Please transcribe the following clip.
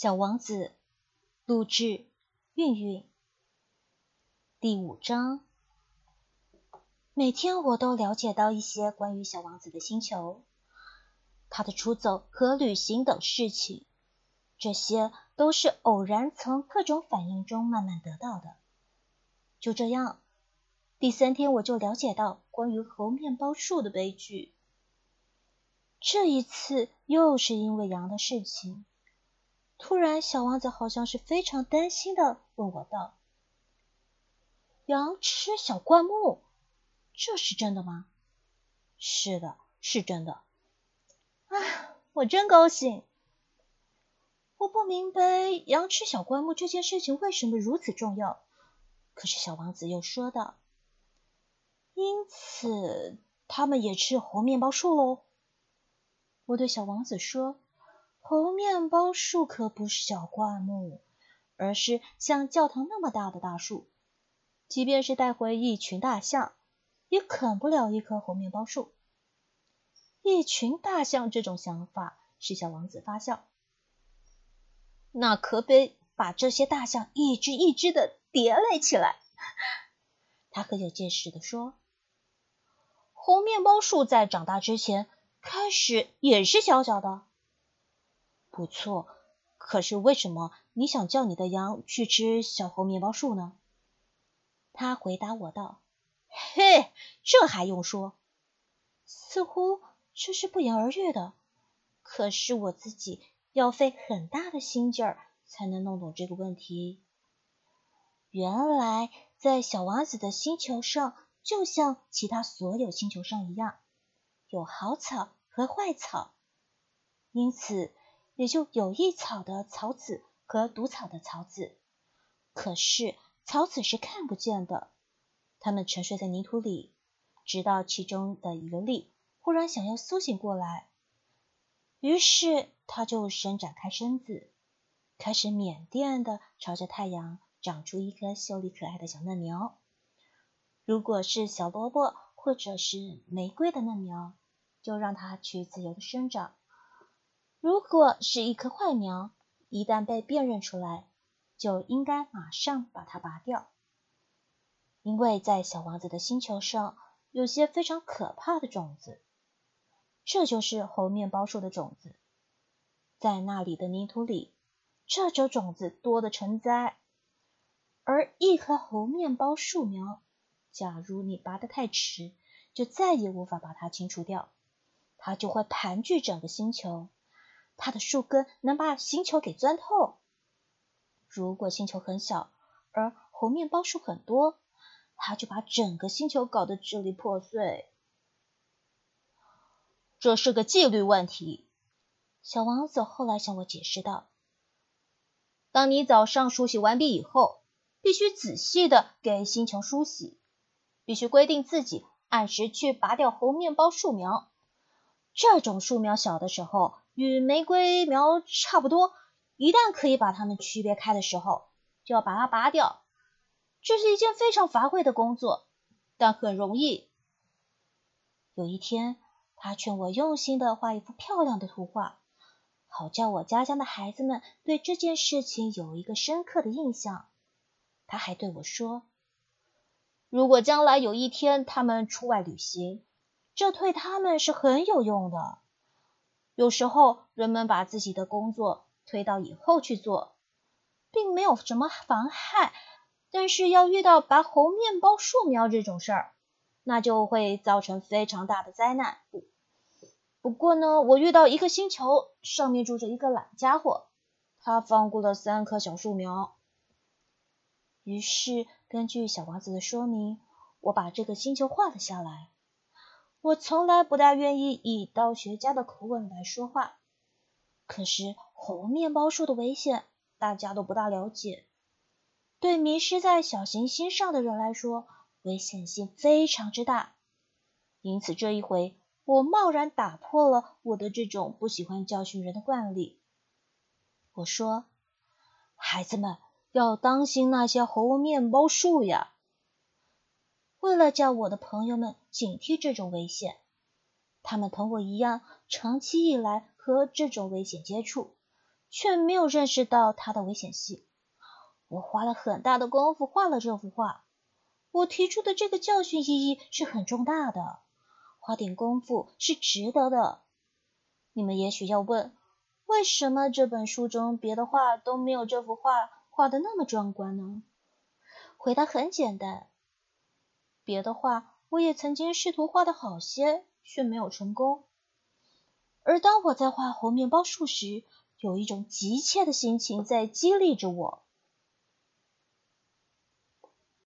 小王子，录制，韵韵。第五章。每天我都了解到一些关于小王子的星球，他的出走和旅行等事情，这些都是偶然从各种反应中慢慢得到的。就这样，第三天我就了解到关于猴面包树的悲剧。这一次又是因为羊的事情。突然，小王子好像是非常担心的问我道：“羊吃小灌木，这是真的吗？”“是的，是真的。”“啊，我真高兴。”我不明白羊吃小灌木这件事情为什么如此重要。可是小王子又说道：“因此，他们也吃红面包树喽。”我对小王子说。猴面包树可不是小灌木，而是像教堂那么大的大树。即便是带回一群大象，也啃不了一棵猴面包树。一群大象这种想法使小王子发笑。那可得把这些大象一只一只的叠垒起来。他很有见识的说：“猴面包树在长大之前，开始也是小小的。”不错，可是为什么你想叫你的羊去吃小猴面包树呢？他回答我道：“嘿，这还用说？似乎这是不言而喻的。可是我自己要费很大的心劲儿才能弄懂这个问题。原来，在小王子的星球上，就像其他所有星球上一样，有好草和坏草，因此。”也就有益草的草籽和毒草的草籽，可是草籽是看不见的，它们沉睡在泥土里，直到其中的一个粒忽然想要苏醒过来，于是它就伸展开身子，开始缅甸的朝着太阳长出一颗秀丽可爱的小嫩苗。如果是小萝卜或者是玫瑰的嫩苗，就让它去自由的生长。如果是一棵坏苗，一旦被辨认出来，就应该马上把它拔掉，因为在小王子的星球上有些非常可怕的种子，这就是猴面包树的种子，在那里的泥土里，这种种子多的成灾，而一棵猴面包树苗，假如你拔得太迟，就再也无法把它清除掉，它就会盘踞整个星球。它的树根能把星球给钻透。如果星球很小，而猴面包树很多，它就把整个星球搞得支离破碎。这是个纪律问题。小王子后来向我解释道：“当你早上梳洗完毕以后，必须仔细的给星球梳洗，必须规定自己按时去拔掉猴面包树苗。这种树苗小的时候。”与玫瑰苗差不多，一旦可以把它们区别开的时候，就要把它拔掉。这是一件非常乏味的工作，但很容易。有一天，他劝我用心的画一幅漂亮的图画，好叫我家乡的孩子们对这件事情有一个深刻的印象。他还对我说，如果将来有一天他们出外旅行，这对他们是很有用的。有时候，人们把自己的工作推到以后去做，并没有什么妨害。但是，要遇到拔猴面包树苗这种事儿，那就会造成非常大的灾难。不，不过呢，我遇到一个星球，上面住着一个懒家伙，他放过了三棵小树苗。于是，根据小王子的说明，我把这个星球画了下来。我从来不大愿意以道学家的口吻来说话，可是猴面包树的危险大家都不大了解。对迷失在小行星上的人来说，危险性非常之大。因此这一回，我贸然打破了我的这种不喜欢教训人的惯例。我说：“孩子们要当心那些猴面包树呀。”为了叫我的朋友们警惕这种危险，他们同我一样长期以来和这种危险接触，却没有认识到它的危险性。我花了很大的功夫画了这幅画，我提出的这个教训意义是很重大的，花点功夫是值得的。你们也许要问，为什么这本书中别的画都没有这幅画画的那么壮观呢？回答很简单，别的画我也曾经试图画的好些，却没有成功。而当我在画猴面包树时，有一种急切的心情在激励着我。